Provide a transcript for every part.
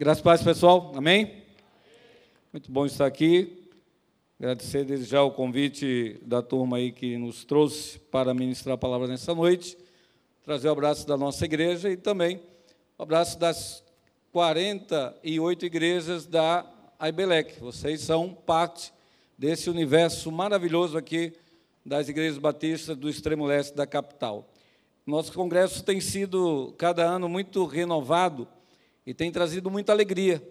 Graças a Deus, pessoal. Amém? Muito bom estar aqui. Agradecer desde já o convite da turma aí que nos trouxe para ministrar a palavra nessa noite. Trazer o abraço da nossa igreja e também o abraço das 48 igrejas da Aibelec. Vocês são parte desse universo maravilhoso aqui das igrejas batistas do extremo leste da capital. Nosso congresso tem sido cada ano muito renovado e tem trazido muita alegria,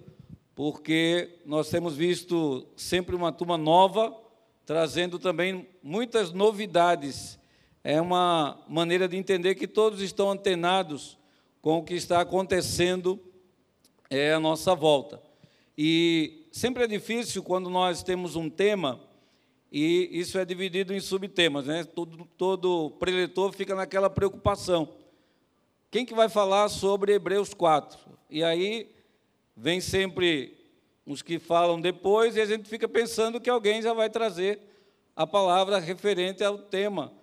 porque nós temos visto sempre uma turma nova, trazendo também muitas novidades. É uma maneira de entender que todos estão antenados com o que está acontecendo é, à nossa volta. E sempre é difícil quando nós temos um tema e isso é dividido em subtemas, né? Todo, todo preletor fica naquela preocupação. Quem que vai falar sobre Hebreus 4? E aí vem sempre os que falam depois e a gente fica pensando que alguém já vai trazer a palavra referente ao tema,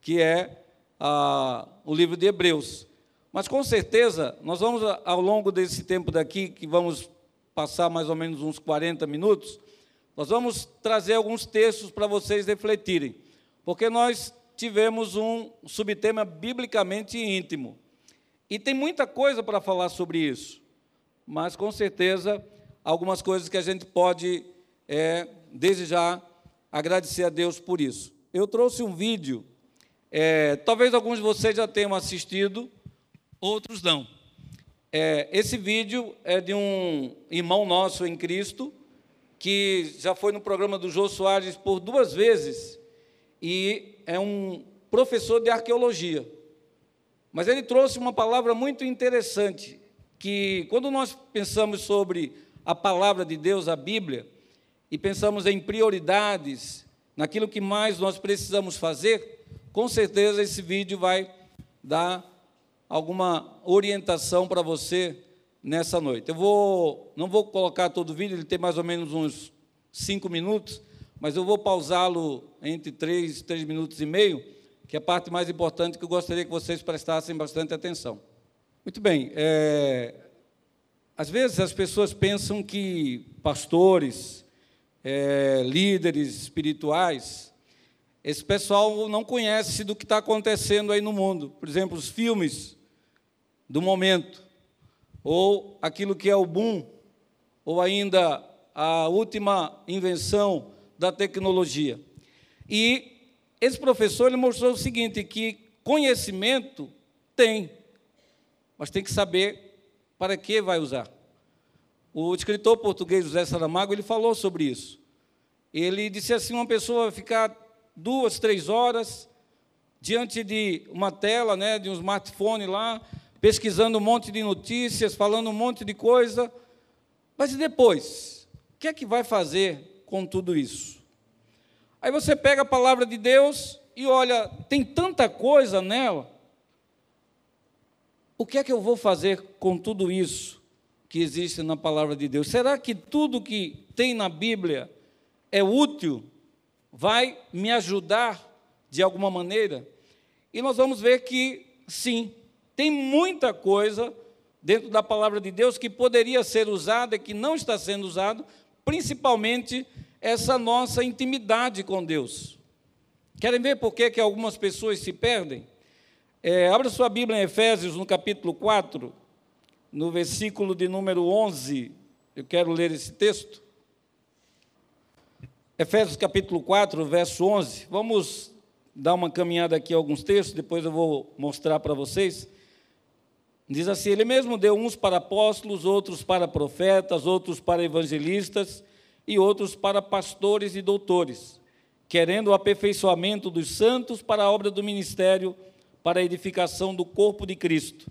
que é a, o livro de Hebreus. Mas com certeza, nós vamos, ao longo desse tempo daqui, que vamos passar mais ou menos uns 40 minutos, nós vamos trazer alguns textos para vocês refletirem, porque nós tivemos um subtema biblicamente íntimo. E tem muita coisa para falar sobre isso, mas com certeza algumas coisas que a gente pode, é, desde já, agradecer a Deus por isso. Eu trouxe um vídeo, é, talvez alguns de vocês já tenham assistido, outros não. É, esse vídeo é de um irmão nosso em Cristo, que já foi no programa do Jô Soares por duas vezes e é um professor de arqueologia. Mas ele trouxe uma palavra muito interessante, que quando nós pensamos sobre a palavra de Deus, a Bíblia, e pensamos em prioridades, naquilo que mais nós precisamos fazer, com certeza esse vídeo vai dar alguma orientação para você nessa noite. Eu vou, não vou colocar todo o vídeo, ele tem mais ou menos uns cinco minutos, mas eu vou pausá-lo entre três, três minutos e meio, que é a parte mais importante que eu gostaria que vocês prestassem bastante atenção. Muito bem, é, às vezes as pessoas pensam que pastores, é, líderes espirituais, esse pessoal não conhece do que está acontecendo aí no mundo. Por exemplo, os filmes do momento ou aquilo que é o boom, ou ainda a última invenção da tecnologia. E esse professor ele mostrou o seguinte, que conhecimento tem, mas tem que saber para que vai usar. O escritor português José Saramago ele falou sobre isso. Ele disse assim: uma pessoa vai ficar duas, três horas diante de uma tela, né, de um smartphone lá, pesquisando um monte de notícias, falando um monte de coisa. Mas e depois? O que é que vai fazer com tudo isso? Aí você pega a palavra de Deus e olha, tem tanta coisa nela. O que é que eu vou fazer com tudo isso que existe na palavra de Deus? Será que tudo que tem na Bíblia é útil? Vai me ajudar de alguma maneira? E nós vamos ver que sim, tem muita coisa dentro da palavra de Deus que poderia ser usada e que não está sendo usado, principalmente essa nossa intimidade com Deus. Querem ver por que, que algumas pessoas se perdem? É, abra sua Bíblia em Efésios, no capítulo 4, no versículo de número 11. Eu quero ler esse texto. Efésios capítulo 4, verso 11. Vamos dar uma caminhada aqui a alguns textos, depois eu vou mostrar para vocês. Diz assim: Ele mesmo deu uns para apóstolos, outros para profetas, outros para evangelistas e outros para pastores e doutores, querendo o aperfeiçoamento dos santos para a obra do ministério, para a edificação do corpo de Cristo,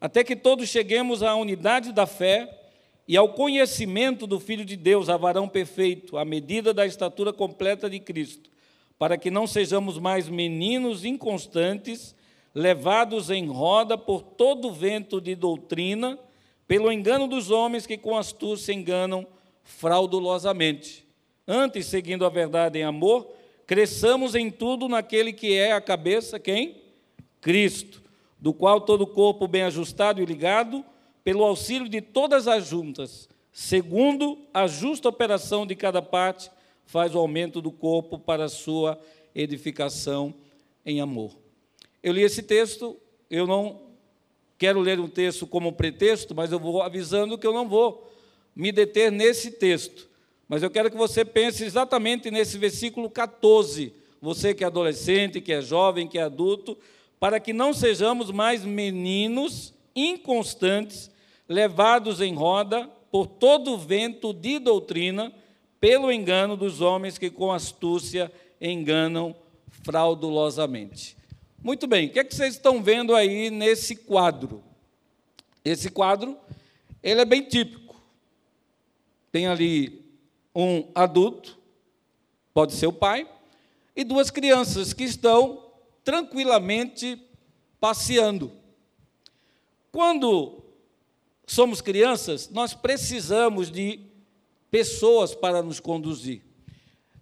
até que todos cheguemos à unidade da fé e ao conhecimento do Filho de Deus, a varão perfeito, à medida da estatura completa de Cristo, para que não sejamos mais meninos inconstantes, levados em roda por todo vento de doutrina, pelo engano dos homens que com astúcia enganam fraudulosamente. Antes, seguindo a verdade em amor, cresçamos em tudo naquele que é a cabeça, quem? Cristo, do qual todo o corpo bem ajustado e ligado, pelo auxílio de todas as juntas, segundo a justa operação de cada parte, faz o aumento do corpo para a sua edificação em amor. Eu li esse texto, eu não quero ler um texto como pretexto, mas eu vou avisando que eu não vou me deter nesse texto. Mas eu quero que você pense exatamente nesse versículo 14, você que é adolescente, que é jovem, que é adulto, para que não sejamos mais meninos inconstantes, levados em roda por todo vento de doutrina, pelo engano dos homens que com astúcia enganam fraudulosamente. Muito bem, o que, é que vocês estão vendo aí nesse quadro? Esse quadro, ele é bem típico. Tem ali um adulto, pode ser o pai, e duas crianças que estão tranquilamente passeando. Quando somos crianças, nós precisamos de pessoas para nos conduzir.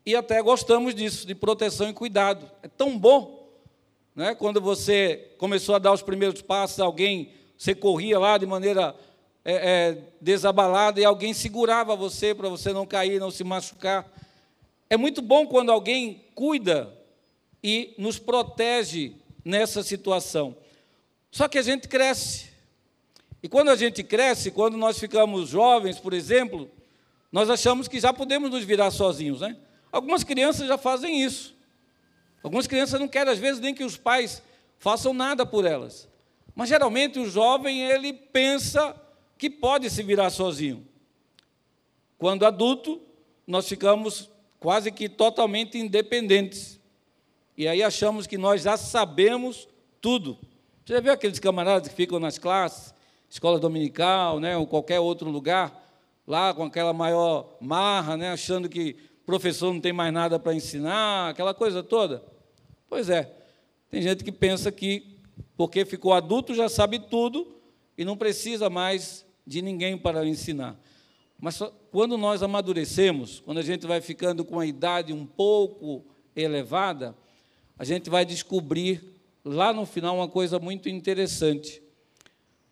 E até gostamos disso, de proteção e cuidado. É tão bom, né? quando você começou a dar os primeiros passos, alguém, você corria lá de maneira é, é, desabalada e alguém segurava você para você não cair, não se machucar. É muito bom quando alguém cuida e nos protege nessa situação. Só que a gente cresce. E quando a gente cresce, quando nós ficamos jovens, por exemplo, nós achamos que já podemos nos virar sozinhos, né? Algumas crianças já fazem isso. Algumas crianças não querem, às vezes, nem que os pais façam nada por elas. Mas geralmente o jovem ele pensa que pode se virar sozinho. Quando adulto, nós ficamos quase que totalmente independentes. E aí achamos que nós já sabemos tudo. Você já viu aqueles camaradas que ficam nas classes, escola dominical, né, ou qualquer outro lugar, lá com aquela maior marra, né, achando que o professor não tem mais nada para ensinar, aquela coisa toda? Pois é, tem gente que pensa que porque ficou adulto já sabe tudo e não precisa mais de ninguém para ensinar. Mas quando nós amadurecemos, quando a gente vai ficando com a idade um pouco elevada, a gente vai descobrir lá no final uma coisa muito interessante.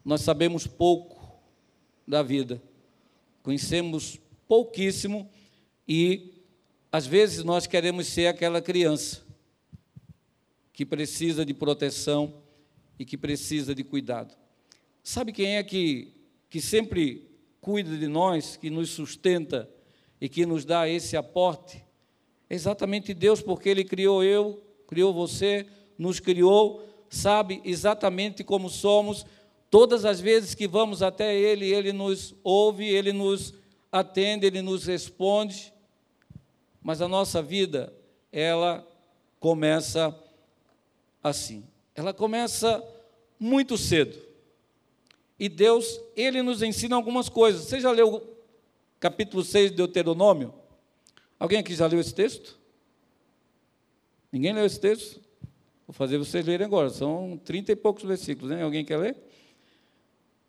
Nós sabemos pouco da vida, conhecemos pouquíssimo e às vezes nós queremos ser aquela criança que precisa de proteção e que precisa de cuidado. Sabe quem é que, que sempre cuida de nós, que nos sustenta e que nos dá esse aporte? É exatamente Deus, porque Ele criou eu, criou você, nos criou, sabe exatamente como somos. Todas as vezes que vamos até Ele, Ele nos ouve, Ele nos atende, Ele nos responde. Mas a nossa vida, ela começa assim. Ela começa muito cedo. E Deus, Ele nos ensina algumas coisas. Você já leu capítulo 6 de Deuteronômio? Alguém aqui já leu esse texto? Ninguém leu esse texto? Vou fazer vocês lerem agora, são trinta e poucos versículos, né? Alguém quer ler?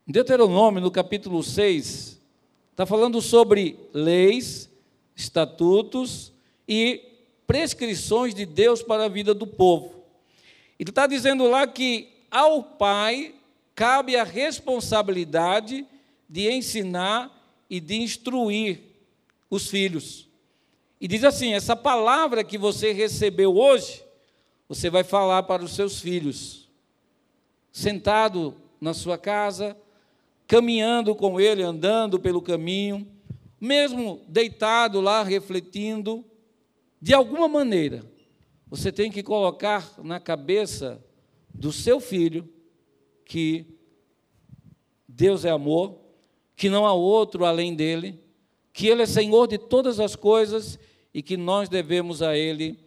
Deuteronômio, no capítulo 6, está falando sobre leis, estatutos e prescrições de Deus para a vida do povo. Ele está dizendo lá que ao pai cabe a responsabilidade de ensinar e de instruir os filhos. E diz assim: essa palavra que você recebeu hoje, você vai falar para os seus filhos, sentado na sua casa, caminhando com ele, andando pelo caminho, mesmo deitado lá refletindo, de alguma maneira, você tem que colocar na cabeça do seu filho que Deus é amor, que não há outro além dele, que ele é Senhor de todas as coisas e que nós devemos a ele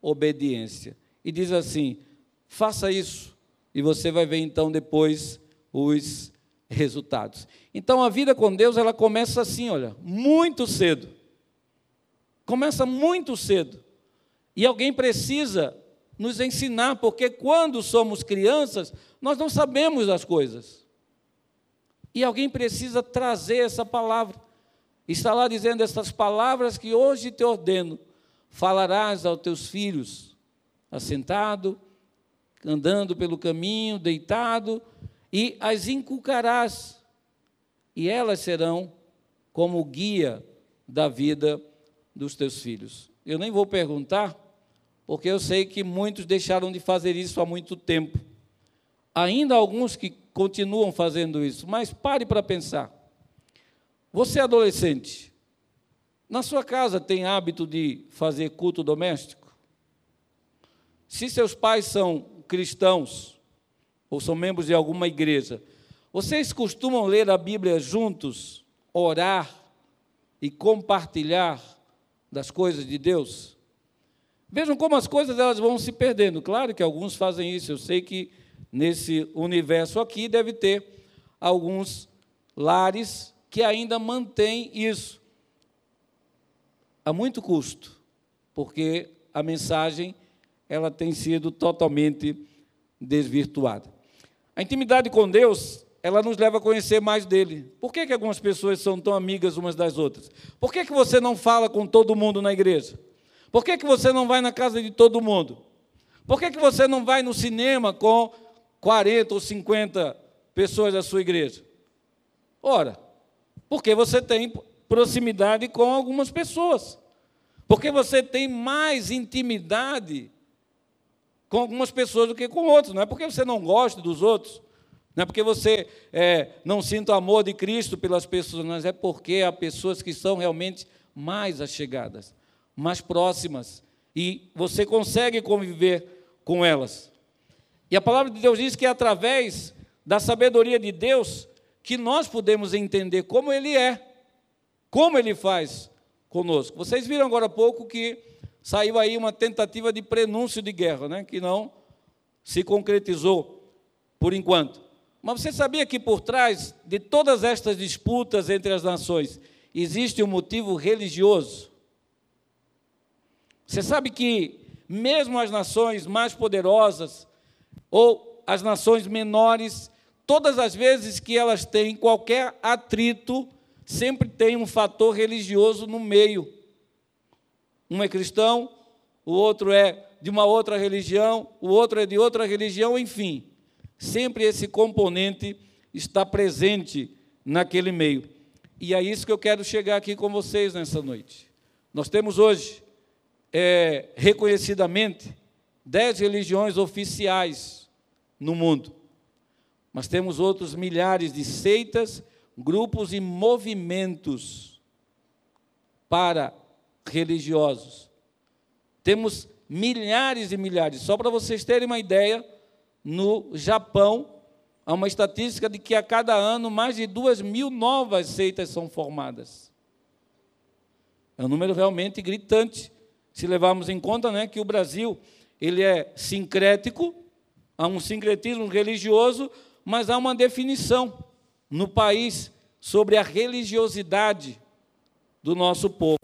obediência. E diz assim: faça isso e você vai ver então depois os resultados. Então a vida com Deus ela começa assim, olha, muito cedo. Começa muito cedo. E alguém precisa nos ensinar, porque quando somos crianças, nós não sabemos as coisas. E alguém precisa trazer essa palavra. Está lá dizendo estas palavras que hoje te ordeno: falarás aos teus filhos, assentado, andando pelo caminho, deitado, e as inculcarás e elas serão como guia da vida dos teus filhos. Eu nem vou perguntar, porque eu sei que muitos deixaram de fazer isso há muito tempo. Ainda alguns que continuam fazendo isso, mas pare para pensar. Você é adolescente, na sua casa tem hábito de fazer culto doméstico? Se seus pais são cristãos ou são membros de alguma igreja, vocês costumam ler a Bíblia juntos, orar e compartilhar das coisas de Deus? Vejam como as coisas elas vão se perdendo. Claro que alguns fazem isso. Eu sei que nesse universo aqui deve ter alguns lares que ainda mantêm isso. A muito custo, porque a mensagem ela tem sido totalmente desvirtuada. A intimidade com Deus ela nos leva a conhecer mais dele. Por que, que algumas pessoas são tão amigas umas das outras? Por que, que você não fala com todo mundo na igreja? Por que, que você não vai na casa de todo mundo? Por que, que você não vai no cinema com 40 ou 50 pessoas da sua igreja? Ora, porque você tem proximidade com algumas pessoas. Porque você tem mais intimidade com algumas pessoas do que com outros. Não é porque você não gosta dos outros, não é porque você é, não sinta o amor de Cristo pelas pessoas, mas é porque há pessoas que são realmente mais achegadas, mais próximas, e você consegue conviver com elas. E a palavra de Deus diz que é através da sabedoria de Deus que nós podemos entender como Ele é, como Ele faz conosco. Vocês viram agora há pouco que saiu aí uma tentativa de prenúncio de guerra, né, que não se concretizou por enquanto. Mas você sabia que por trás de todas estas disputas entre as nações existe um motivo religioso? Você sabe que mesmo as nações mais poderosas ou as nações menores, todas as vezes que elas têm qualquer atrito, sempre tem um fator religioso no meio. Um é cristão, o outro é de uma outra religião, o outro é de outra religião, enfim sempre esse componente está presente naquele meio. E é isso que eu quero chegar aqui com vocês nessa noite. Nós temos hoje, é, reconhecidamente, dez religiões oficiais no mundo, mas temos outros milhares de seitas, grupos e movimentos para religiosos. Temos milhares e milhares. Só para vocês terem uma ideia, no Japão, há uma estatística de que a cada ano mais de duas mil novas seitas são formadas. É um número realmente gritante, se levarmos em conta né, que o Brasil ele é sincrético, há um sincretismo religioso, mas há uma definição no país sobre a religiosidade do nosso povo.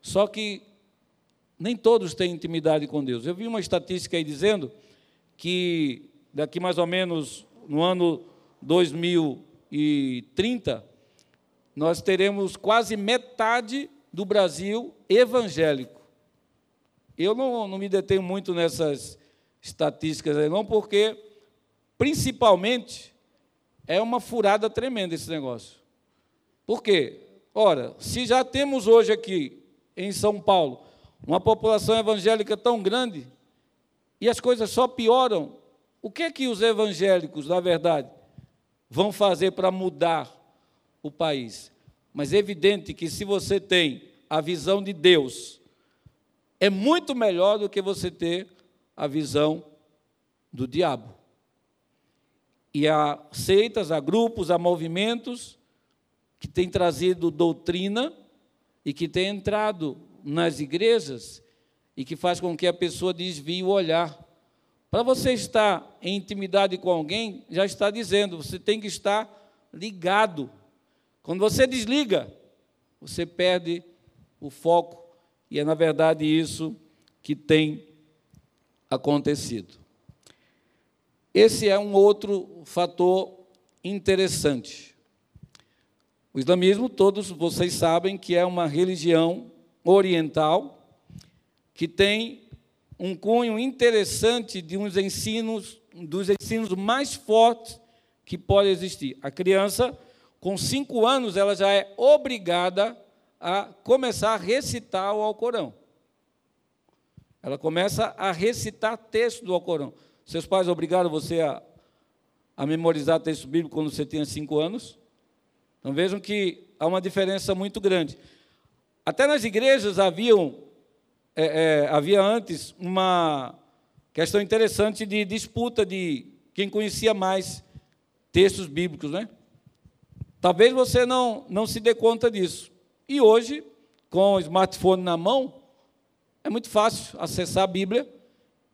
Só que nem todos têm intimidade com Deus. Eu vi uma estatística aí dizendo que daqui mais ou menos no ano 2030, nós teremos quase metade do Brasil evangélico. Eu não, não me detenho muito nessas estatísticas aí, não, porque, principalmente, é uma furada tremenda esse negócio. Por quê? Ora, se já temos hoje aqui, em São Paulo, uma população evangélica tão grande, e as coisas só pioram o que é que os evangélicos, na verdade, vão fazer para mudar o país? Mas é evidente que se você tem a visão de Deus, é muito melhor do que você ter a visão do diabo. E há seitas, há grupos, há movimentos que têm trazido doutrina e que têm entrado nas igrejas e que faz com que a pessoa desvie o olhar para você estar em intimidade com alguém, já está dizendo, você tem que estar ligado. Quando você desliga, você perde o foco, e é na verdade isso que tem acontecido. Esse é um outro fator interessante. O islamismo, todos vocês sabem que é uma religião oriental que tem um cunho interessante de uns ensinos, dos ensinos mais fortes que pode existir. A criança, com cinco anos, ela já é obrigada a começar a recitar o Alcorão. Ela começa a recitar texto do Alcorão. Seus pais obrigaram você a, a memorizar texto bíblico quando você tinha cinco anos? Então vejam que há uma diferença muito grande. Até nas igrejas haviam, é, é, havia antes uma questão interessante de disputa de quem conhecia mais textos bíblicos, né? Talvez você não, não se dê conta disso. E hoje, com o smartphone na mão, é muito fácil acessar a Bíblia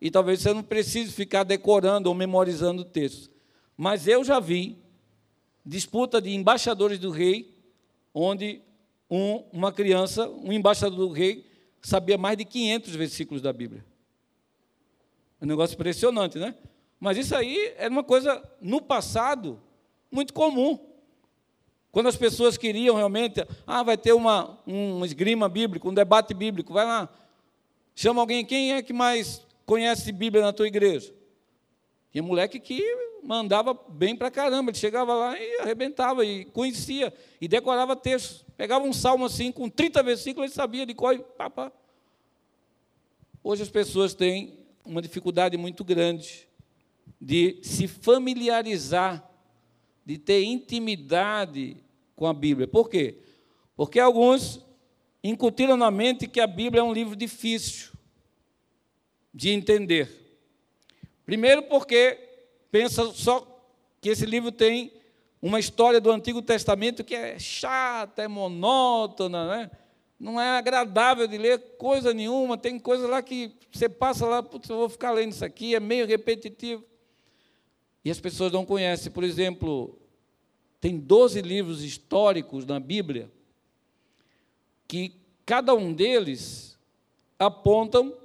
e talvez você não precise ficar decorando ou memorizando textos. Mas eu já vi disputa de embaixadores do rei, onde um, uma criança, um embaixador do rei, sabia mais de 500 versículos da Bíblia. É um negócio impressionante, né? Mas isso aí era uma coisa, no passado, muito comum. Quando as pessoas queriam realmente, ah, vai ter uma, um esgrima bíblico, um debate bíblico, vai lá, chama alguém, quem é que mais conhece Bíblia na tua igreja? Tinha moleque que mandava bem para caramba, ele chegava lá e arrebentava, e conhecia, e decorava textos. Pegava um salmo assim, com 30 versículos, ele sabia de qual. Pá, pá. Hoje as pessoas têm uma dificuldade muito grande de se familiarizar, de ter intimidade com a Bíblia. Por quê? Porque alguns incutiram na mente que a Bíblia é um livro difícil de entender. Primeiro, porque pensa só que esse livro tem uma história do Antigo Testamento que é chata, é monótona, né? não é agradável de ler coisa nenhuma, tem coisa lá que você passa lá, putz, eu vou ficar lendo isso aqui, é meio repetitivo. E as pessoas não conhecem, por exemplo, tem 12 livros históricos na Bíblia que cada um deles apontam,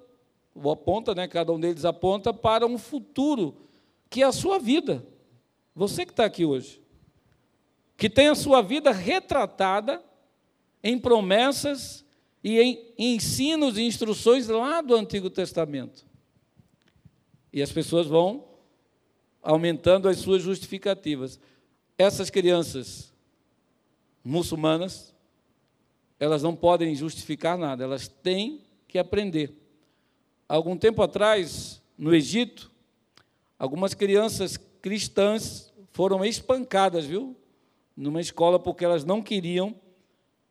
ou aponta, né, cada um deles aponta para um futuro que é a sua vida. Você que está aqui hoje. Que tem a sua vida retratada em promessas e em ensinos e instruções lá do Antigo Testamento. E as pessoas vão aumentando as suas justificativas. Essas crianças muçulmanas, elas não podem justificar nada, elas têm que aprender. Algum tempo atrás, no Egito, Algumas crianças cristãs foram espancadas, viu? Numa escola porque elas não queriam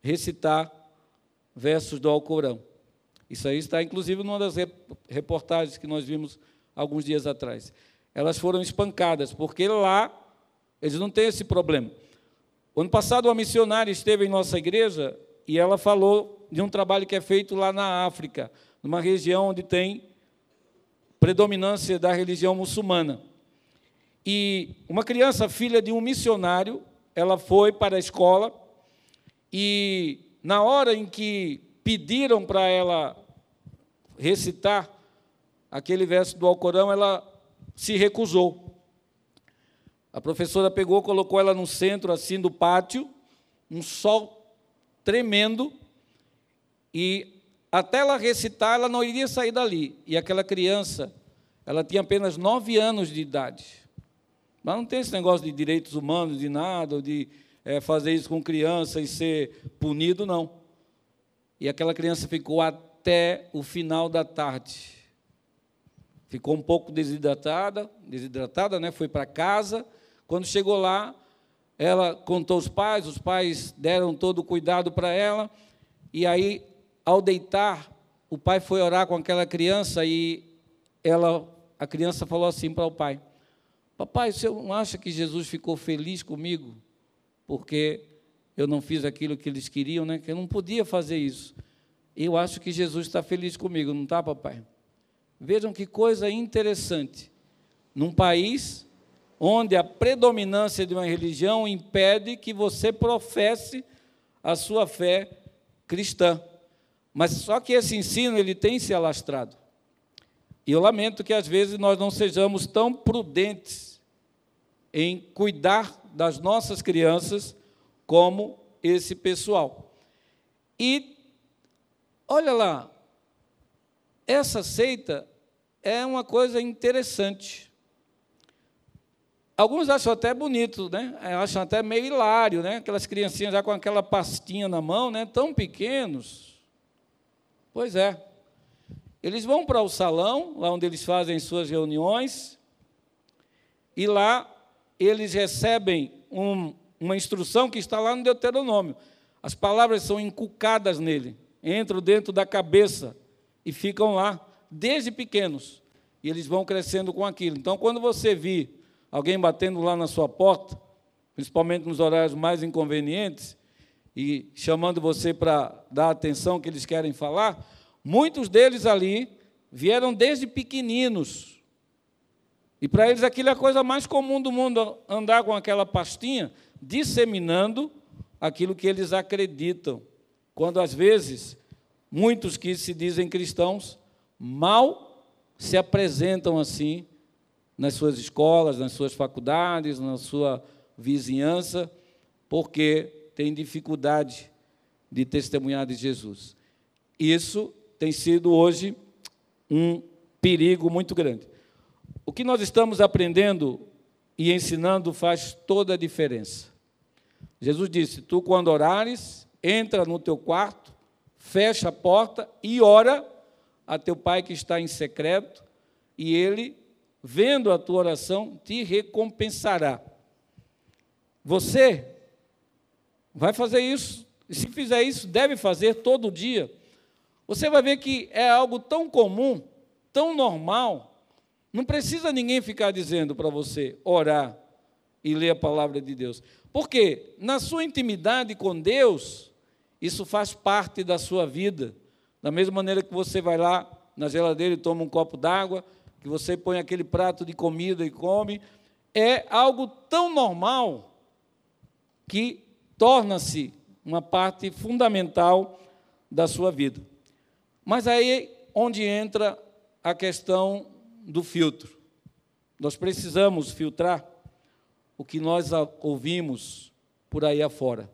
recitar versos do Alcorão. Isso aí está inclusive numa das reportagens que nós vimos alguns dias atrás. Elas foram espancadas porque lá eles não têm esse problema. Ano passado uma missionária esteve em nossa igreja e ela falou de um trabalho que é feito lá na África, numa região onde tem predominância da religião muçulmana. E uma criança, filha de um missionário, ela foi para a escola e, na hora em que pediram para ela recitar aquele verso do Alcorão, ela se recusou. A professora pegou, colocou ela no centro assim do pátio, um sol tremendo, e até ela recitar, ela não iria sair dali. E aquela criança, ela tinha apenas nove anos de idade. Mas não tem esse negócio de direitos humanos, de nada, de é, fazer isso com criança e ser punido, não. E aquela criança ficou até o final da tarde. Ficou um pouco desidratada, desidratada, né? Foi para casa. Quando chegou lá, ela contou os pais, os pais deram todo o cuidado para ela. E aí ao deitar, o pai foi orar com aquela criança e ela, a criança falou assim para o pai: Papai, você não acha que Jesus ficou feliz comigo? Porque eu não fiz aquilo que eles queriam, né? Que eu não podia fazer isso. Eu acho que Jesus está feliz comigo, não está, papai? Vejam que coisa interessante. Num país onde a predominância de uma religião impede que você professe a sua fé cristã. Mas só que esse ensino ele tem se alastrado. E eu lamento que às vezes nós não sejamos tão prudentes em cuidar das nossas crianças como esse pessoal. E olha lá, essa seita é uma coisa interessante. Alguns acham até bonito, né? Acham até meio hilário, né? Aquelas criancinhas já com aquela pastinha na mão, né? Tão pequenos. Pois é. Eles vão para o salão, lá onde eles fazem suas reuniões, e lá eles recebem um, uma instrução que está lá no Deuteronômio. As palavras são inculcadas nele, entram dentro da cabeça e ficam lá desde pequenos. E eles vão crescendo com aquilo. Então, quando você vir alguém batendo lá na sua porta, principalmente nos horários mais inconvenientes, e chamando você para dar atenção que eles querem falar, muitos deles ali vieram desde pequeninos. E para eles aquilo é a coisa mais comum do mundo, andar com aquela pastinha, disseminando aquilo que eles acreditam. Quando às vezes muitos que se dizem cristãos mal se apresentam assim nas suas escolas, nas suas faculdades, na sua vizinhança, porque têm dificuldade de testemunhar de Jesus. Isso tem sido hoje um perigo muito grande. O que nós estamos aprendendo e ensinando faz toda a diferença. Jesus disse: Tu, quando orares, entra no teu quarto, fecha a porta e ora a teu pai que está em secreto, e ele, vendo a tua oração, te recompensará. Você vai fazer isso, e se fizer isso, deve fazer todo dia. Você vai ver que é algo tão comum, tão normal, não precisa ninguém ficar dizendo para você orar e ler a palavra de Deus. Porque na sua intimidade com Deus, isso faz parte da sua vida. Da mesma maneira que você vai lá na geladeira e toma um copo d'água, que você põe aquele prato de comida e come, é algo tão normal que torna-se uma parte fundamental da sua vida. Mas aí onde entra a questão do filtro. Nós precisamos filtrar o que nós ouvimos por aí afora.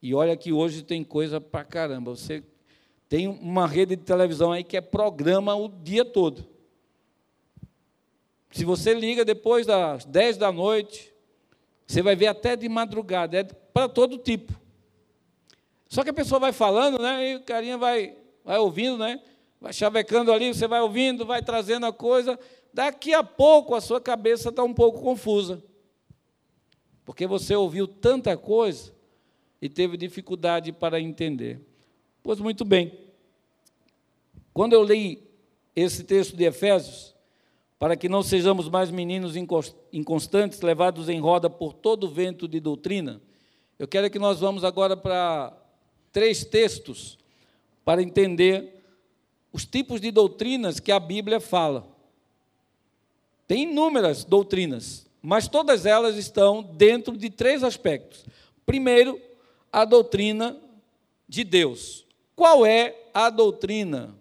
E olha que hoje tem coisa para caramba. Você tem uma rede de televisão aí que é programa o dia todo. Se você liga depois das 10 da noite, você vai ver até de madrugada, é para todo tipo. Só que a pessoa vai falando, né? E o carinha vai, vai ouvindo, né? Vai chavecando ali, você vai ouvindo, vai trazendo a coisa. Daqui a pouco a sua cabeça está um pouco confusa. Porque você ouviu tanta coisa e teve dificuldade para entender. Pois muito bem. Quando eu li esse texto de Efésios, para que não sejamos mais meninos inconstantes, levados em roda por todo vento de doutrina, eu quero que nós vamos agora para três textos para entender os tipos de doutrinas que a Bíblia fala. Tem inúmeras doutrinas, mas todas elas estão dentro de três aspectos. Primeiro, a doutrina de Deus. Qual é a doutrina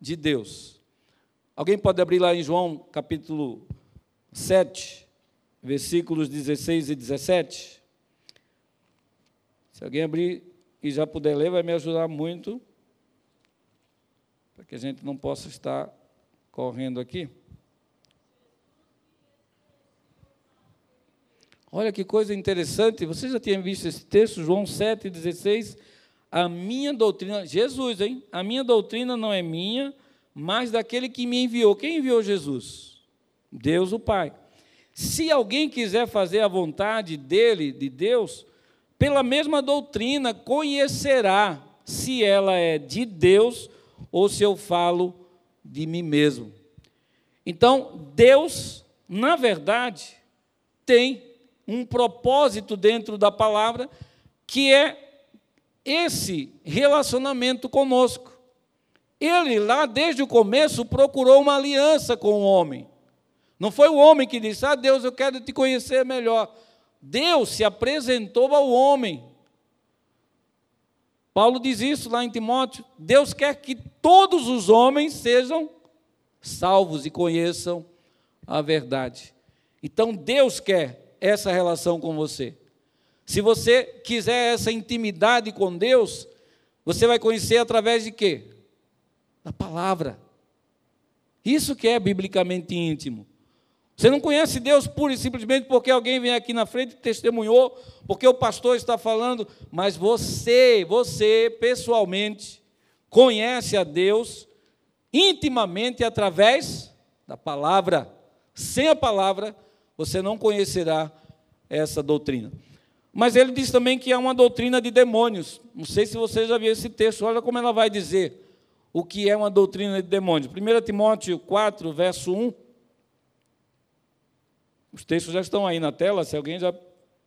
de Deus? Alguém pode abrir lá em João capítulo 7, versículos 16 e 17? Se alguém abrir e já puder ler, vai me ajudar muito, para que a gente não possa estar correndo aqui. Olha que coisa interessante, você já tinha visto esse texto, João 7,16 a minha doutrina, Jesus, hein? A minha doutrina não é minha, mas daquele que me enviou. Quem enviou Jesus? Deus o Pai. Se alguém quiser fazer a vontade dele, de Deus, pela mesma doutrina conhecerá se ela é de Deus ou se eu falo de mim mesmo. Então, Deus, na verdade, tem um propósito dentro da palavra que é esse relacionamento conosco. Ele, lá desde o começo, procurou uma aliança com o homem. Não foi o homem que disse: Ah, Deus, eu quero te conhecer melhor. Deus se apresentou ao homem. Paulo diz isso lá em Timóteo. Deus quer que todos os homens sejam salvos e conheçam a verdade. Então Deus quer essa relação com você. Se você quiser essa intimidade com Deus, você vai conhecer através de quê? Da palavra. Isso que é biblicamente íntimo. Você não conhece Deus pura e simplesmente porque alguém vem aqui na frente e testemunhou, porque o pastor está falando, mas você, você pessoalmente, conhece a Deus intimamente através da palavra. Sem a palavra, você não conhecerá essa doutrina. Mas ele diz também que há uma doutrina de demônios. Não sei se você já viu esse texto, olha como ela vai dizer o que é uma doutrina de demônios. 1 Timóteo 4, verso 1. Os textos já estão aí na tela, se alguém já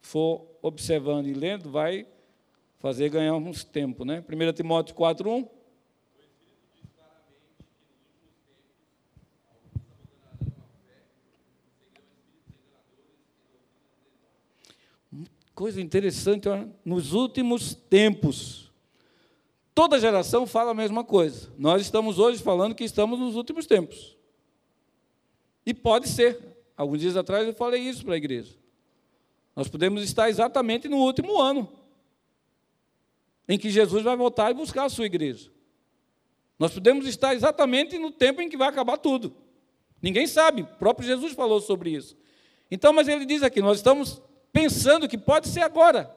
for observando e lendo, vai fazer ganhar uns tempo, né? 1 Timóteo 4, 1. Coisa interessante, nos últimos tempos, toda geração fala a mesma coisa. Nós estamos hoje falando que estamos nos últimos tempos. E pode ser, Alguns dias atrás eu falei isso para a igreja. Nós podemos estar exatamente no último ano em que Jesus vai voltar e buscar a sua igreja. Nós podemos estar exatamente no tempo em que vai acabar tudo. Ninguém sabe, o próprio Jesus falou sobre isso. Então, mas ele diz aqui: nós estamos pensando que pode ser agora,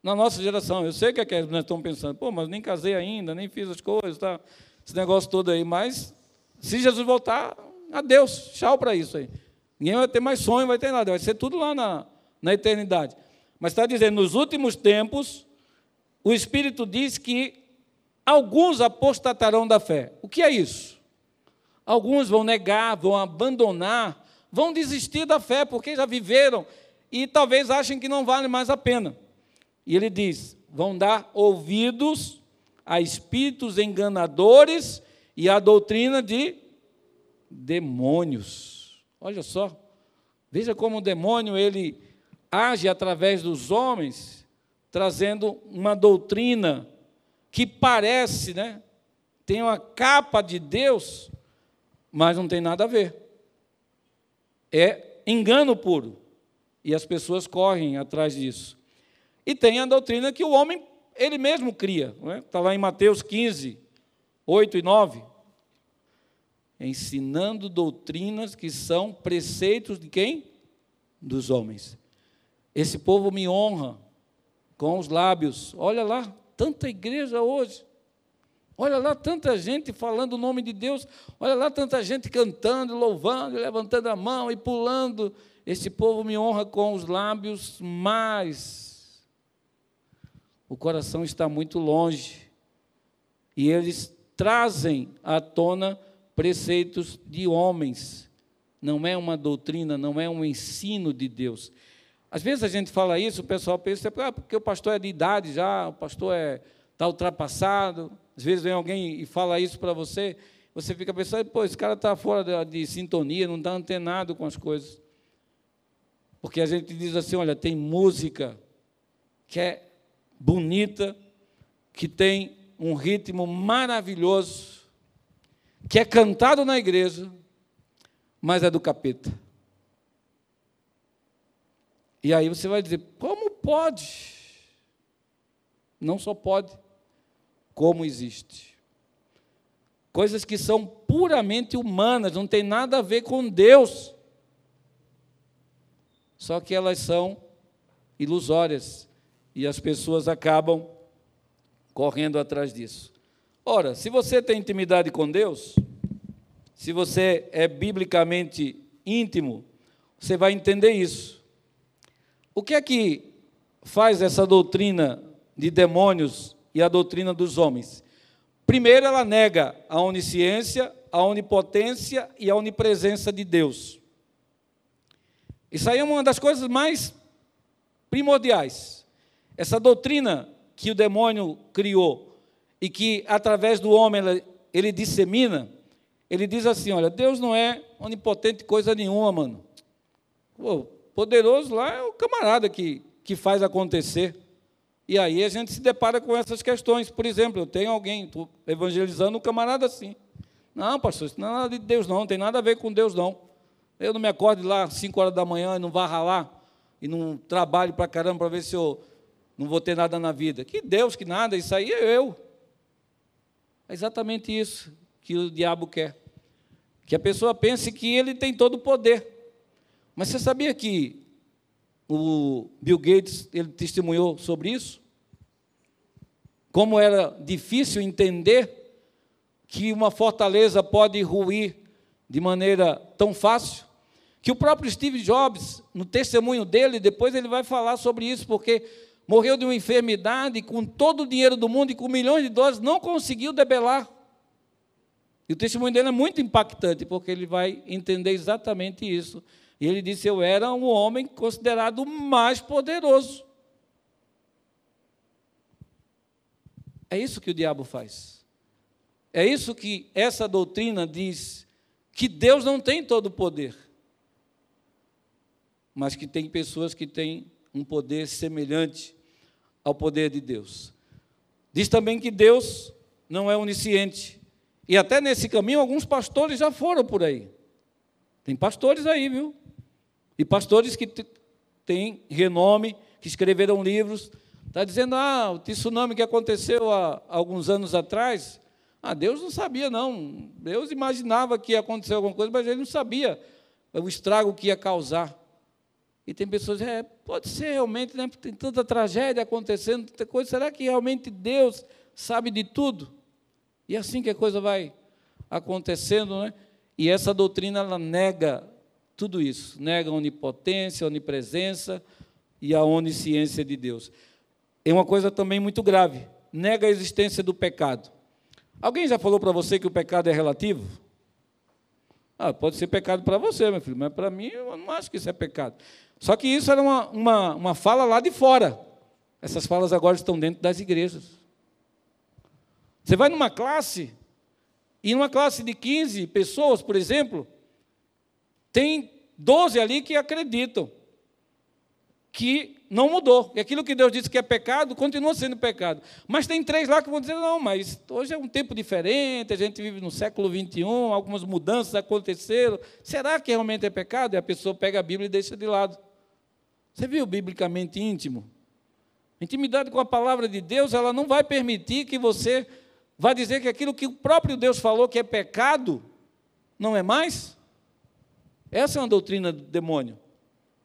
na nossa geração. Eu sei que, é que nós estamos pensando, pô, mas nem casei ainda, nem fiz as coisas, tá? esse negócio todo aí. Mas, se Jesus voltar, adeus, tchau para isso aí. Ninguém vai ter mais sonho, vai ter nada, vai ser tudo lá na, na eternidade. Mas está dizendo, nos últimos tempos, o Espírito diz que alguns apostatarão da fé. O que é isso? Alguns vão negar, vão abandonar, vão desistir da fé, porque já viveram e talvez achem que não vale mais a pena. E ele diz: vão dar ouvidos a espíritos enganadores e a doutrina de demônios. Olha só. Veja como o demônio ele age através dos homens, trazendo uma doutrina que parece, né? Tem uma capa de Deus, mas não tem nada a ver. É engano puro. E as pessoas correm atrás disso. E tem a doutrina que o homem, ele mesmo cria. Está é? Tá lá em Mateus 15, 8 e 9 ensinando doutrinas que são preceitos de quem? Dos homens. Esse povo me honra com os lábios. Olha lá, tanta igreja hoje. Olha lá, tanta gente falando o nome de Deus. Olha lá, tanta gente cantando, louvando, levantando a mão e pulando. Esse povo me honra com os lábios, mas o coração está muito longe. E eles trazem à tona preceitos de homens, não é uma doutrina, não é um ensino de Deus. Às vezes a gente fala isso, o pessoal pensa, ah, porque o pastor é de idade já, o pastor é está ultrapassado. Às vezes vem alguém e fala isso para você, você fica pensando, pô, esse cara está fora de, de, sintonia, não está antenado com as coisas. Porque a gente diz assim, olha, tem música que é bonita, que tem um ritmo maravilhoso, que é cantado na igreja, mas é do capeta. E aí você vai dizer: como pode? Não só pode, como existe. Coisas que são puramente humanas, não tem nada a ver com Deus. Só que elas são ilusórias e as pessoas acabam correndo atrás disso. Ora, se você tem intimidade com Deus, se você é biblicamente íntimo, você vai entender isso. O que é que faz essa doutrina de demônios e a doutrina dos homens? Primeiro, ela nega a onisciência, a onipotência e a onipresença de Deus. Isso aí é uma das coisas mais primordiais. Essa doutrina que o demônio criou e que através do homem ele, ele dissemina, ele diz assim: olha, Deus não é onipotente coisa nenhuma, mano. Pô, poderoso lá é o camarada que, que faz acontecer. E aí a gente se depara com essas questões. Por exemplo, eu tenho alguém, estou evangelizando um camarada assim. Não, pastor, isso não é nada de Deus, não, não tem nada a ver com Deus, não. Eu não me acordo lá às 5 horas da manhã e não vá ralar, e não trabalho para caramba para ver se eu não vou ter nada na vida. Que Deus, que nada, isso aí é eu. É exatamente isso que o diabo quer. Que a pessoa pense que ele tem todo o poder. Mas você sabia que o Bill Gates ele testemunhou sobre isso? Como era difícil entender que uma fortaleza pode ruir de maneira tão fácil? Que o próprio Steve Jobs, no testemunho dele, depois ele vai falar sobre isso, porque morreu de uma enfermidade com todo o dinheiro do mundo e com milhões de dólares, não conseguiu debelar. E o testemunho dele é muito impactante, porque ele vai entender exatamente isso. E ele disse: Eu era um homem considerado mais poderoso. É isso que o diabo faz. É isso que essa doutrina diz: que Deus não tem todo o poder, mas que tem pessoas que têm um poder semelhante ao poder de Deus. Diz também que Deus não é onisciente. E até nesse caminho, alguns pastores já foram por aí. Tem pastores aí, viu? E pastores que têm renome, que escreveram livros, está dizendo, ah, o tsunami que aconteceu há alguns anos atrás, ah, Deus não sabia, não. Deus imaginava que ia acontecer alguma coisa, mas ele não sabia o estrago que ia causar. E tem pessoas, é, pode ser realmente, né? Tem tanta tragédia acontecendo, tanta coisa. Será que realmente Deus sabe de tudo? E é assim que a coisa vai acontecendo, né? E essa doutrina ela nega tudo isso, nega a onipotência, a onipresença e a onisciência de Deus. É uma coisa também muito grave, nega a existência do pecado. Alguém já falou para você que o pecado é relativo? Ah, pode ser pecado para você, meu filho, mas para mim eu não acho que isso é pecado. Só que isso era uma, uma, uma fala lá de fora. Essas falas agora estão dentro das igrejas. Você vai numa classe, e numa classe de 15 pessoas, por exemplo, tem 12 ali que acreditam que não mudou. E aquilo que Deus disse que é pecado, continua sendo pecado. Mas tem três lá que vão dizer, não, mas hoje é um tempo diferente, a gente vive no século 21, algumas mudanças aconteceram. Será que realmente é pecado? E a pessoa pega a Bíblia e deixa de lado. Você viu biblicamente íntimo? Intimidade com a palavra de Deus, ela não vai permitir que você vá dizer que aquilo que o próprio Deus falou que é pecado, não é mais. Essa é uma doutrina do demônio,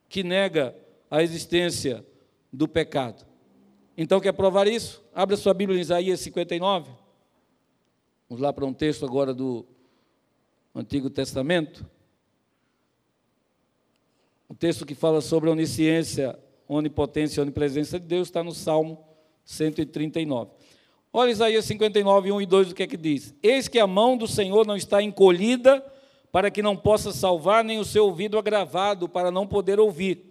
que nega a existência do pecado. Então, quer provar isso? Abra sua Bíblia em Isaías 59. Vamos lá para um texto agora do Antigo Testamento. O texto que fala sobre a onisciência, onipotência e onipresença de Deus está no Salmo 139. Olha Isaías 59, 1 e 2, o que é que diz? Eis que a mão do Senhor não está encolhida para que não possa salvar, nem o seu ouvido agravado para não poder ouvir.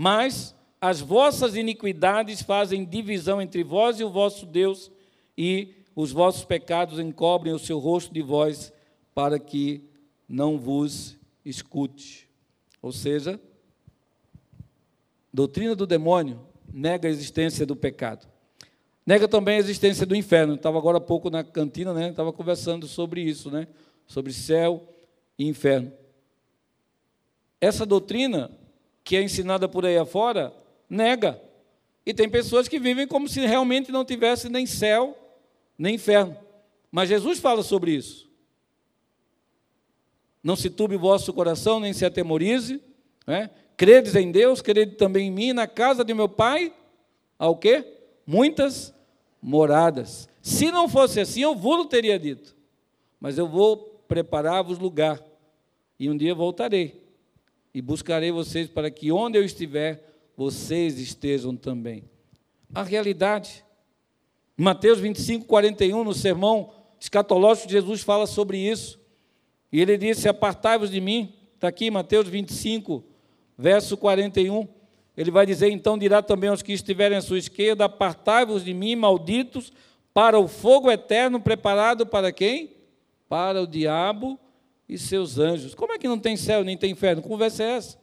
Mas as vossas iniquidades fazem divisão entre vós e o vosso Deus, e os vossos pecados encobrem o seu rosto de vós, para que não vos escute. Ou seja, doutrina do demônio nega a existência do pecado. Nega também a existência do inferno. Estava agora há pouco na cantina, né? Estava conversando sobre isso, né? Sobre céu e inferno. Essa doutrina que é ensinada por aí afora nega. E tem pessoas que vivem como se realmente não tivesse nem céu, nem inferno. Mas Jesus fala sobre isso. Não se turbe o vosso coração, nem se atemorize. Né? Credes em Deus, crede também em mim. Na casa de meu pai, há o quê? Muitas moradas. Se não fosse assim, eu vou teria dito. Mas eu vou preparar-vos lugar. E um dia voltarei. E buscarei vocês para que onde eu estiver, vocês estejam também. A realidade. Mateus 25, 41, no sermão escatológico, Jesus fala sobre isso. E ele disse: Apartai-vos de mim. Está aqui, Mateus 25, verso 41. Ele vai dizer: Então dirá também aos que estiverem à sua esquerda: Apartai-vos de mim, malditos, para o fogo eterno preparado para quem? Para o diabo e seus anjos. Como é que não tem céu nem tem inferno? Conversa é essa?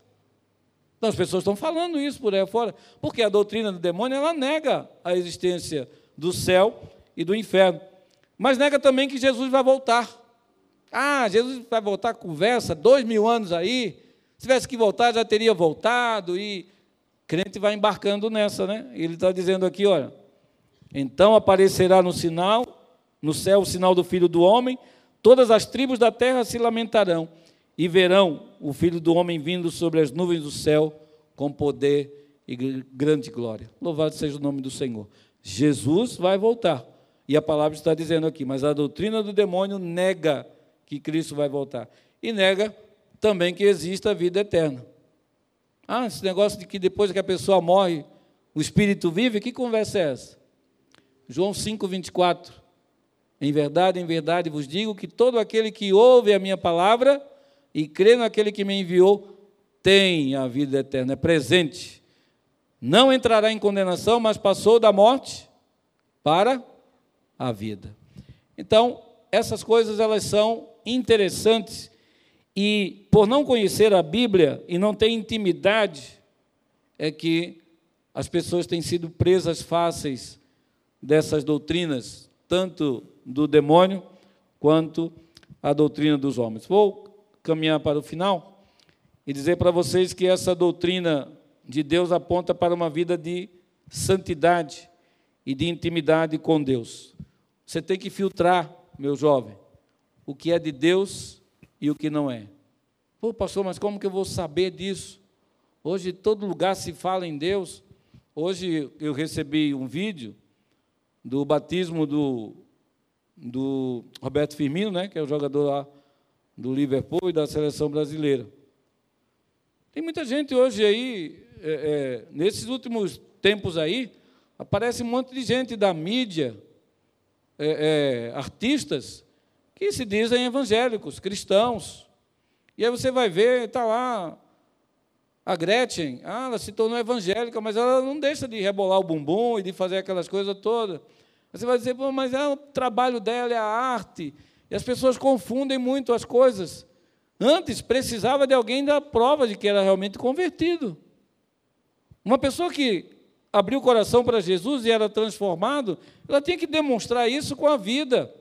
Então, as pessoas estão falando isso por aí fora, porque a doutrina do demônio ela nega a existência do céu e do inferno, mas nega também que Jesus vai voltar. Ah, Jesus vai voltar, conversa, dois mil anos aí. Se tivesse que voltar, já teria voltado. E crente vai embarcando nessa, né? Ele está dizendo aqui, olha. Então aparecerá no sinal, no céu, o sinal do Filho do Homem. Todas as tribos da terra se lamentarão. e verão o Filho do Homem vindo sobre as nuvens do céu com poder e grande glória. Louvado seja o nome do Senhor. Jesus vai voltar. E a palavra está dizendo aqui, mas a doutrina do demônio nega que Cristo vai voltar. E nega também que exista a vida eterna. Ah, esse negócio de que depois que a pessoa morre, o espírito vive, que conversa é essa? João 5, 24. Em verdade, em verdade vos digo que todo aquele que ouve a minha palavra e crê naquele que me enviou, tem a vida eterna, é presente. Não entrará em condenação, mas passou da morte para a vida. Então, essas coisas elas são interessantes e por não conhecer a Bíblia e não ter intimidade é que as pessoas têm sido presas fáceis dessas doutrinas, tanto do demônio quanto a doutrina dos homens. Vou caminhar para o final e dizer para vocês que essa doutrina de Deus aponta para uma vida de santidade e de intimidade com Deus. Você tem que filtrar, meu jovem, o que é de Deus e o que não é. Pô, pastor, mas como que eu vou saber disso? Hoje todo lugar se fala em Deus. Hoje eu recebi um vídeo do batismo do, do Roberto Firmino, né, que é o jogador lá do Liverpool e da seleção brasileira. Tem muita gente hoje aí, é, é, nesses últimos tempos aí, aparece um monte de gente da mídia, é, é, artistas que se dizem evangélicos, cristãos. E aí você vai ver, está lá a Gretchen, ah, ela se tornou evangélica, mas ela não deixa de rebolar o bumbum e de fazer aquelas coisas todas. Você vai dizer, mas é o trabalho dela, é a arte. E as pessoas confundem muito as coisas. Antes precisava de alguém dar prova de que era realmente convertido. Uma pessoa que abriu o coração para Jesus e era transformado, ela tinha que demonstrar isso com a vida.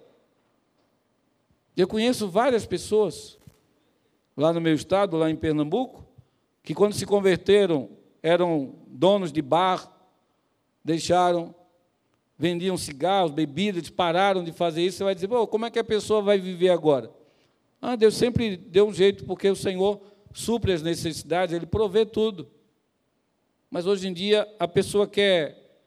Eu conheço várias pessoas lá no meu estado, lá em Pernambuco, que quando se converteram eram donos de bar, deixaram, vendiam cigarros, bebidas, pararam de fazer isso. Você vai dizer, como é que a pessoa vai viver agora? Ah, Deus sempre deu um jeito, porque o Senhor supre as necessidades, Ele provê tudo. Mas hoje em dia a pessoa quer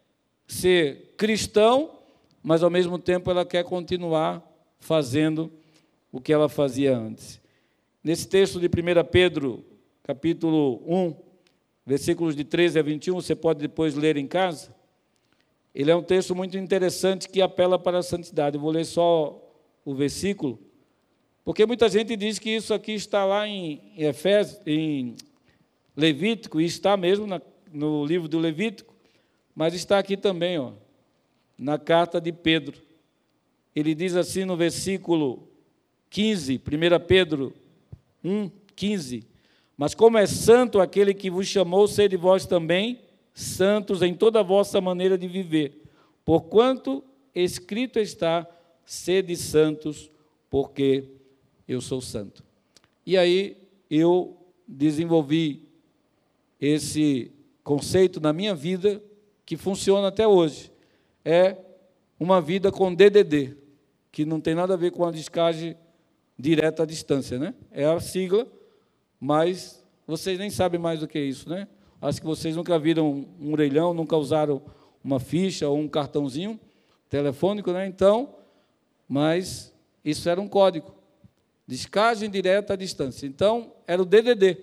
ser cristão, mas ao mesmo tempo ela quer continuar fazendo o que ela fazia antes. Nesse texto de 1 Pedro, capítulo 1, versículos de 13 a 21, você pode depois ler em casa. Ele é um texto muito interessante que apela para a santidade. Eu vou ler só o versículo, porque muita gente diz que isso aqui está lá em Efésios, em Levítico, e está mesmo na no livro do Levítico, mas está aqui também, ó, na carta de Pedro. Ele diz assim no versículo 15, 1 Pedro 1, 15: Mas como é santo aquele que vos chamou, sede vós também santos em toda a vossa maneira de viver, porquanto escrito está: sede santos, porque eu sou santo. E aí eu desenvolvi esse conceito na minha vida que funciona até hoje. É uma vida com DDD, que não tem nada a ver com a descagem direta à distância, né? É a sigla, mas vocês nem sabem mais do que isso, né? Acho que vocês nunca viram um orelhão, nunca usaram uma ficha ou um cartãozinho telefônico, né? Então, mas isso era um código. Descagem direta à distância. Então, era o DDD.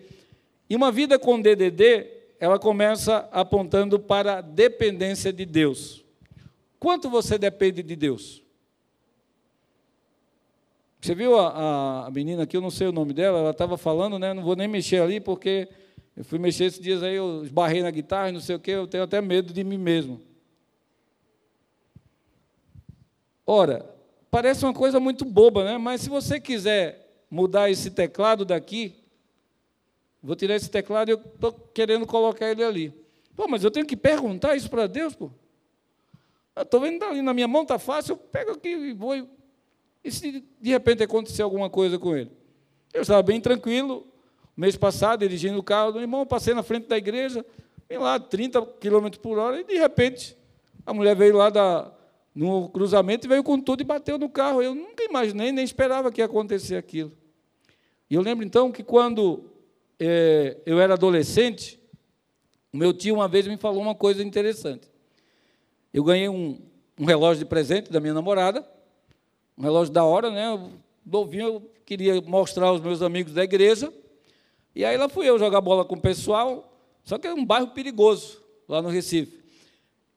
E uma vida com DDD ela começa apontando para a dependência de Deus. Quanto você depende de Deus? Você viu a, a menina aqui, eu não sei o nome dela, ela estava falando, né? Não vou nem mexer ali, porque eu fui mexer esses dias aí, eu esbarrei na guitarra, não sei o quê, eu tenho até medo de mim mesmo. Ora, parece uma coisa muito boba, né? Mas se você quiser mudar esse teclado daqui, Vou tirar esse teclado e eu estou querendo colocar ele ali. Pô, mas eu tenho que perguntar isso para Deus, pô. Estou vendo ali na minha mão, está fácil, eu pego aqui e vou. E se de repente acontecer alguma coisa com ele? Eu estava bem tranquilo, mês passado, dirigindo o carro do irmão, passei na frente da igreja, vim lá 30 km por hora, e de repente a mulher veio lá da, no cruzamento e veio com tudo e bateu no carro. Eu nunca imaginei, nem esperava que ia acontecer aquilo. E eu lembro então que quando é, eu era adolescente, o meu tio uma vez me falou uma coisa interessante. Eu ganhei um, um relógio de presente da minha namorada, um relógio da hora, né? Novinho, eu queria mostrar aos meus amigos da igreja. E aí lá fui eu jogar bola com o pessoal, só que é um bairro perigoso, lá no Recife.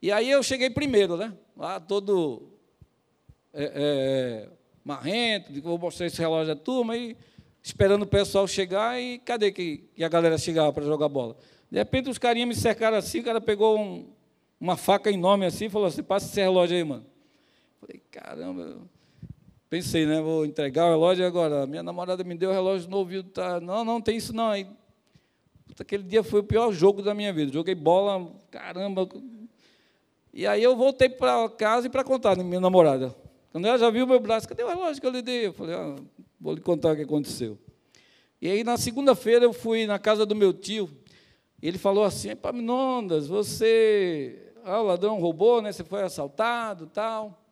E aí eu cheguei primeiro, né? Lá todo é, é, marrento, vou mostrar esse relógio à turma, e esperando o pessoal chegar, e cadê que, que a galera chegava para jogar bola? De repente os carinhas me cercaram assim, o cara pegou um, uma faca enorme assim e falou assim, passa esse relógio aí, mano. Falei, caramba, pensei, né? Vou entregar o relógio agora. Minha namorada me deu o relógio no ouvido, tá? Não, não tem isso não. Aí, aquele dia foi o pior jogo da minha vida. Joguei bola, caramba. E aí eu voltei para casa e para contar à minha namorada. Quando ela já viu meu braço, cadê o relógio que eu lhe dei? Eu falei, ah, vou lhe contar o que aconteceu. E aí, na segunda-feira, eu fui na casa do meu tio, ele falou assim, Epaminondas, você, ah, o ladrão roubou, né? Você foi assaltado, tal.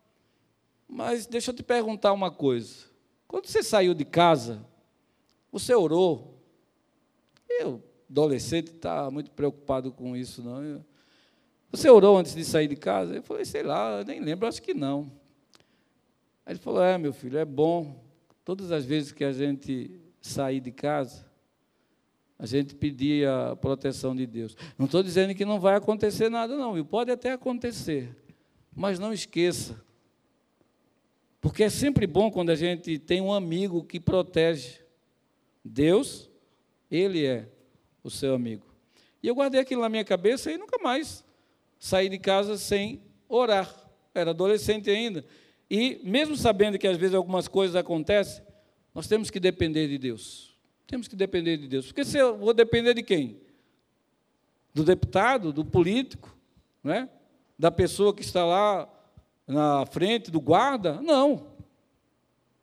Mas deixa eu te perguntar uma coisa. Quando você saiu de casa, você orou? Eu, adolescente, está muito preocupado com isso, não. Você orou antes de sair de casa? Eu falei, sei lá, nem lembro, acho que não. Aí ele falou, é, meu filho, é bom. Todas as vezes que a gente sair de casa, a gente pedir a proteção de Deus. Não estou dizendo que não vai acontecer nada, não, e pode até acontecer, mas não esqueça, porque é sempre bom quando a gente tem um amigo que protege. Deus, Ele é o seu amigo. E eu guardei aquilo na minha cabeça e nunca mais saí de casa sem orar. Era adolescente ainda. E mesmo sabendo que às vezes algumas coisas acontecem, nós temos que depender de Deus. Temos que depender de Deus. Porque se eu vou depender de quem? Do deputado, do político, não é? da pessoa que está lá na frente, do guarda? Não.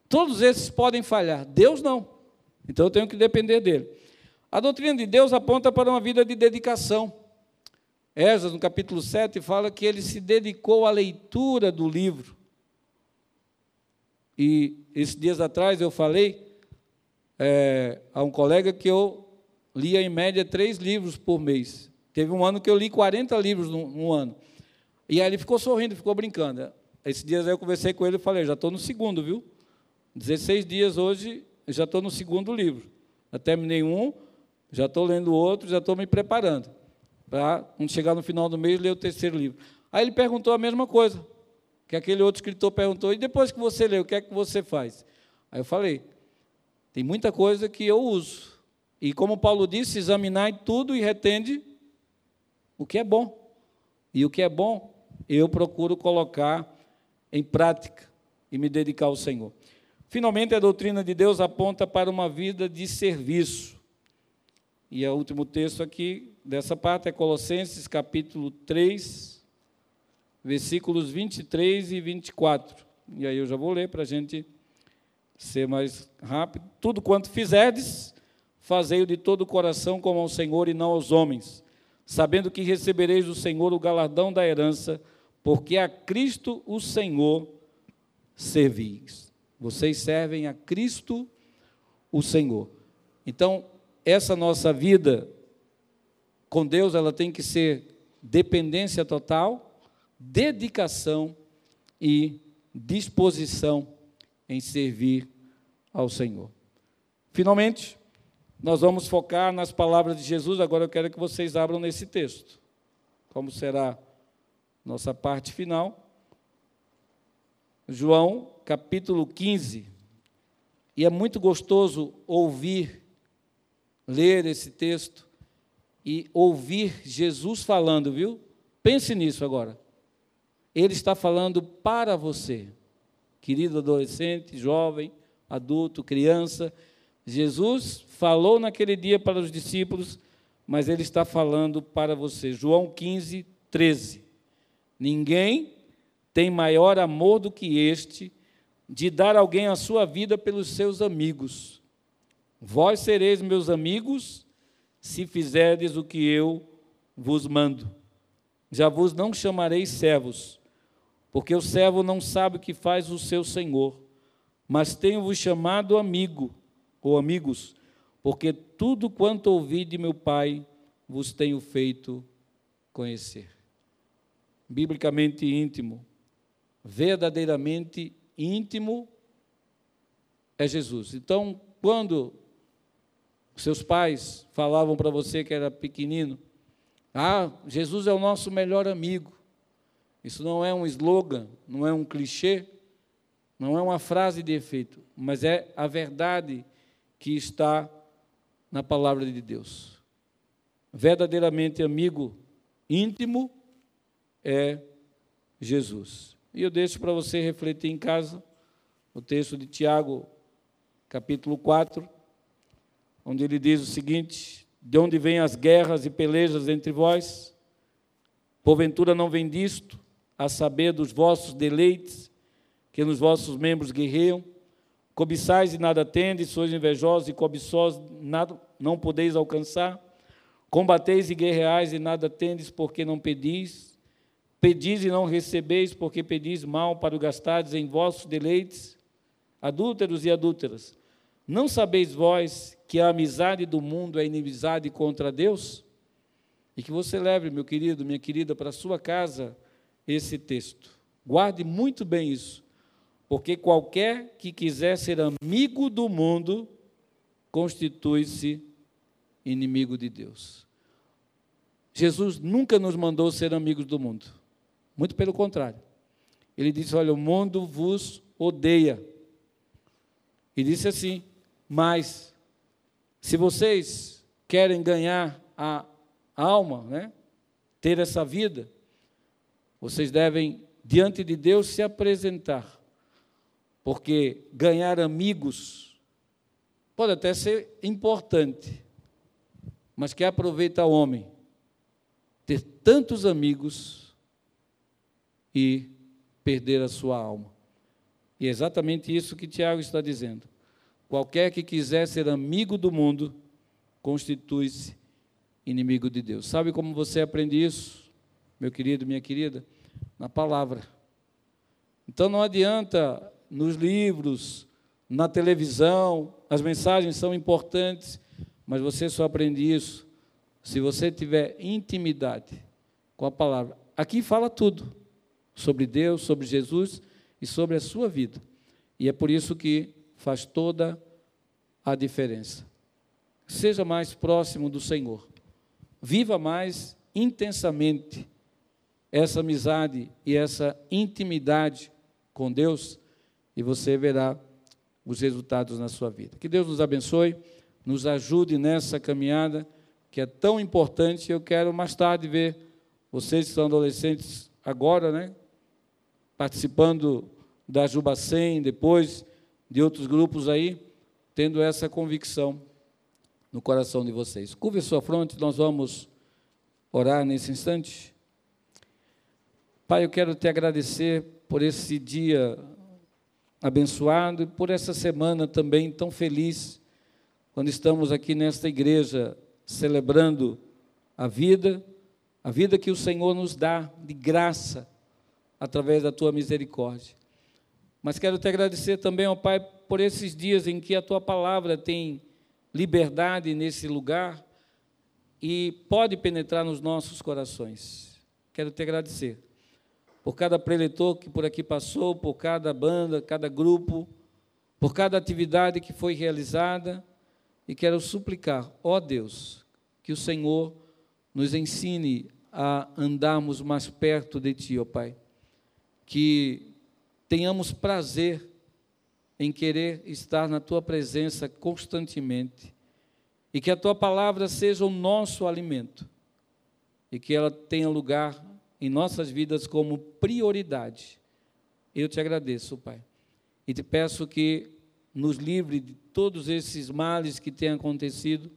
Todos esses podem falhar. Deus não. Então eu tenho que depender dele. A doutrina de Deus aponta para uma vida de dedicação. Esdras, no capítulo 7, fala que ele se dedicou à leitura do livro. E esses dias atrás eu falei é, a um colega que eu lia em média três livros por mês. Teve um ano que eu li 40 livros num, num ano. E aí ele ficou sorrindo, ficou brincando. Esses dias eu conversei com ele e falei, já estou no segundo, viu? 16 dias hoje, já estou no segundo livro. Já terminei um, já estou lendo outro, já estou me preparando. Para, quando chegar no final do mês, ler o terceiro livro. Aí ele perguntou a mesma coisa, que aquele outro escritor perguntou, e depois que você lê, o que é que você faz? Aí eu falei, tem muita coisa que eu uso. E como Paulo disse, examinai tudo e retende o que é bom. E o que é bom, eu procuro colocar em prática e me dedicar ao Senhor. Finalmente, a doutrina de Deus aponta para uma vida de serviço. E o último texto aqui dessa parte é Colossenses capítulo 3, versículos 23 e 24. E aí eu já vou ler para a gente ser mais rápido. Tudo quanto fizerdes, fazei-o de todo o coração como ao Senhor e não aos homens, sabendo que recebereis do Senhor o galardão da herança, porque a Cristo o Senhor servis. Vocês servem a Cristo o Senhor. Então, essa nossa vida com Deus, ela tem que ser dependência total, dedicação e disposição em servir ao Senhor. Finalmente, nós vamos focar nas palavras de Jesus. Agora eu quero que vocês abram nesse texto. Como será nossa parte final? João, capítulo 15. E é muito gostoso ouvir, ler esse texto e ouvir Jesus falando, viu? Pense nisso agora. Ele está falando para você querido adolescente, jovem, adulto, criança. Jesus falou naquele dia para os discípulos, mas ele está falando para você. João 15, 13. Ninguém tem maior amor do que este, de dar alguém a sua vida pelos seus amigos. Vós sereis meus amigos, se fizerdes o que eu vos mando. Já vos não chamarei servos, porque o servo não sabe o que faz o seu senhor. Mas tenho-vos chamado amigo, ou amigos, porque tudo quanto ouvi de meu Pai vos tenho feito conhecer. Biblicamente íntimo, verdadeiramente íntimo é Jesus. Então, quando seus pais falavam para você que era pequenino, ah, Jesus é o nosso melhor amigo. Isso não é um slogan, não é um clichê, não é uma frase de efeito, mas é a verdade que está na palavra de Deus. Verdadeiramente amigo íntimo é Jesus. E eu deixo para você refletir em casa o texto de Tiago, capítulo 4, onde ele diz o seguinte: De onde vêm as guerras e pelejas entre vós? Porventura não vem disto, a saber dos vossos deleites, que nos vossos membros guerreiam? Cobiçais e nada tendes, sois invejosos e cobiçosos, nada não podeis alcançar? Combateis e guerreais e nada tendes, porque não pedis? Pedis e não recebeis, porque pedis mal para o gastardes em vossos deleites? Adúlteros e adúlteras, não sabeis vós que a amizade do mundo é inimizade contra Deus? E que você leve, meu querido, minha querida, para a sua casa esse texto. Guarde muito bem isso, porque qualquer que quiser ser amigo do mundo constitui-se inimigo de Deus. Jesus nunca nos mandou ser amigos do mundo, muito pelo contrário. Ele disse: Olha, o mundo vos odeia. E disse assim: Mas, se vocês querem ganhar a alma, né, ter essa vida, vocês devem, diante de Deus, se apresentar. Porque ganhar amigos pode até ser importante, mas que aproveita o homem ter tantos amigos e perder a sua alma. E é exatamente isso que Tiago está dizendo. Qualquer que quiser ser amigo do mundo, constitui-se inimigo de Deus. Sabe como você aprende isso? meu querido, minha querida, na palavra. Então não adianta nos livros, na televisão, as mensagens são importantes, mas você só aprende isso se você tiver intimidade com a palavra. Aqui fala tudo sobre Deus, sobre Jesus e sobre a sua vida. E é por isso que faz toda a diferença. Seja mais próximo do Senhor. Viva mais intensamente essa amizade e essa intimidade com Deus e você verá os resultados na sua vida. Que Deus nos abençoe, nos ajude nessa caminhada que é tão importante. Eu quero mais tarde ver vocês que são adolescentes agora, né? Participando da Jubacem, depois de outros grupos aí, tendo essa convicção no coração de vocês. Curve sua fronte, nós vamos orar nesse instante. Pai, eu quero te agradecer por esse dia abençoado e por essa semana também tão feliz, quando estamos aqui nesta igreja celebrando a vida, a vida que o Senhor nos dá de graça através da tua misericórdia. Mas quero te agradecer também, ó Pai, por esses dias em que a tua palavra tem liberdade nesse lugar e pode penetrar nos nossos corações. Quero te agradecer por cada preletor que por aqui passou, por cada banda, cada grupo, por cada atividade que foi realizada, e quero suplicar, ó Deus, que o Senhor nos ensine a andarmos mais perto de Ti, ó Pai, que tenhamos prazer em querer estar na Tua presença constantemente, e que a Tua palavra seja o nosso alimento, e que ela tenha lugar em nossas vidas como prioridade. Eu te agradeço, Pai, e te peço que nos livre de todos esses males que têm acontecido,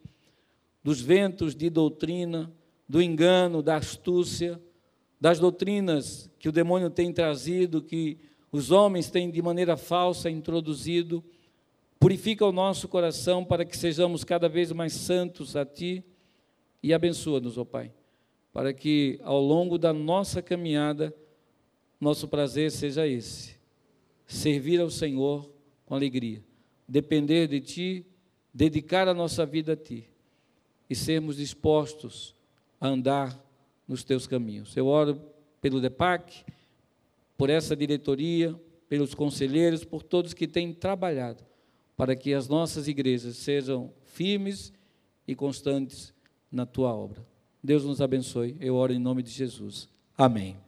dos ventos de doutrina, do engano, da astúcia, das doutrinas que o demônio tem trazido, que os homens têm de maneira falsa introduzido. Purifica o nosso coração para que sejamos cada vez mais santos a Ti e abençoa-nos, ó Pai para que ao longo da nossa caminhada, nosso prazer seja esse: servir ao Senhor com alegria, depender de Ti dedicar a nossa vida a Ti e sermos dispostos a andar nos Teus caminhos. Eu oro pelo DEPAC, por essa diretoria, pelos conselheiros, por todos que têm trabalhado para que as nossas igrejas sejam firmes e constantes na Tua obra. Deus nos abençoe. Eu oro em nome de Jesus. Amém.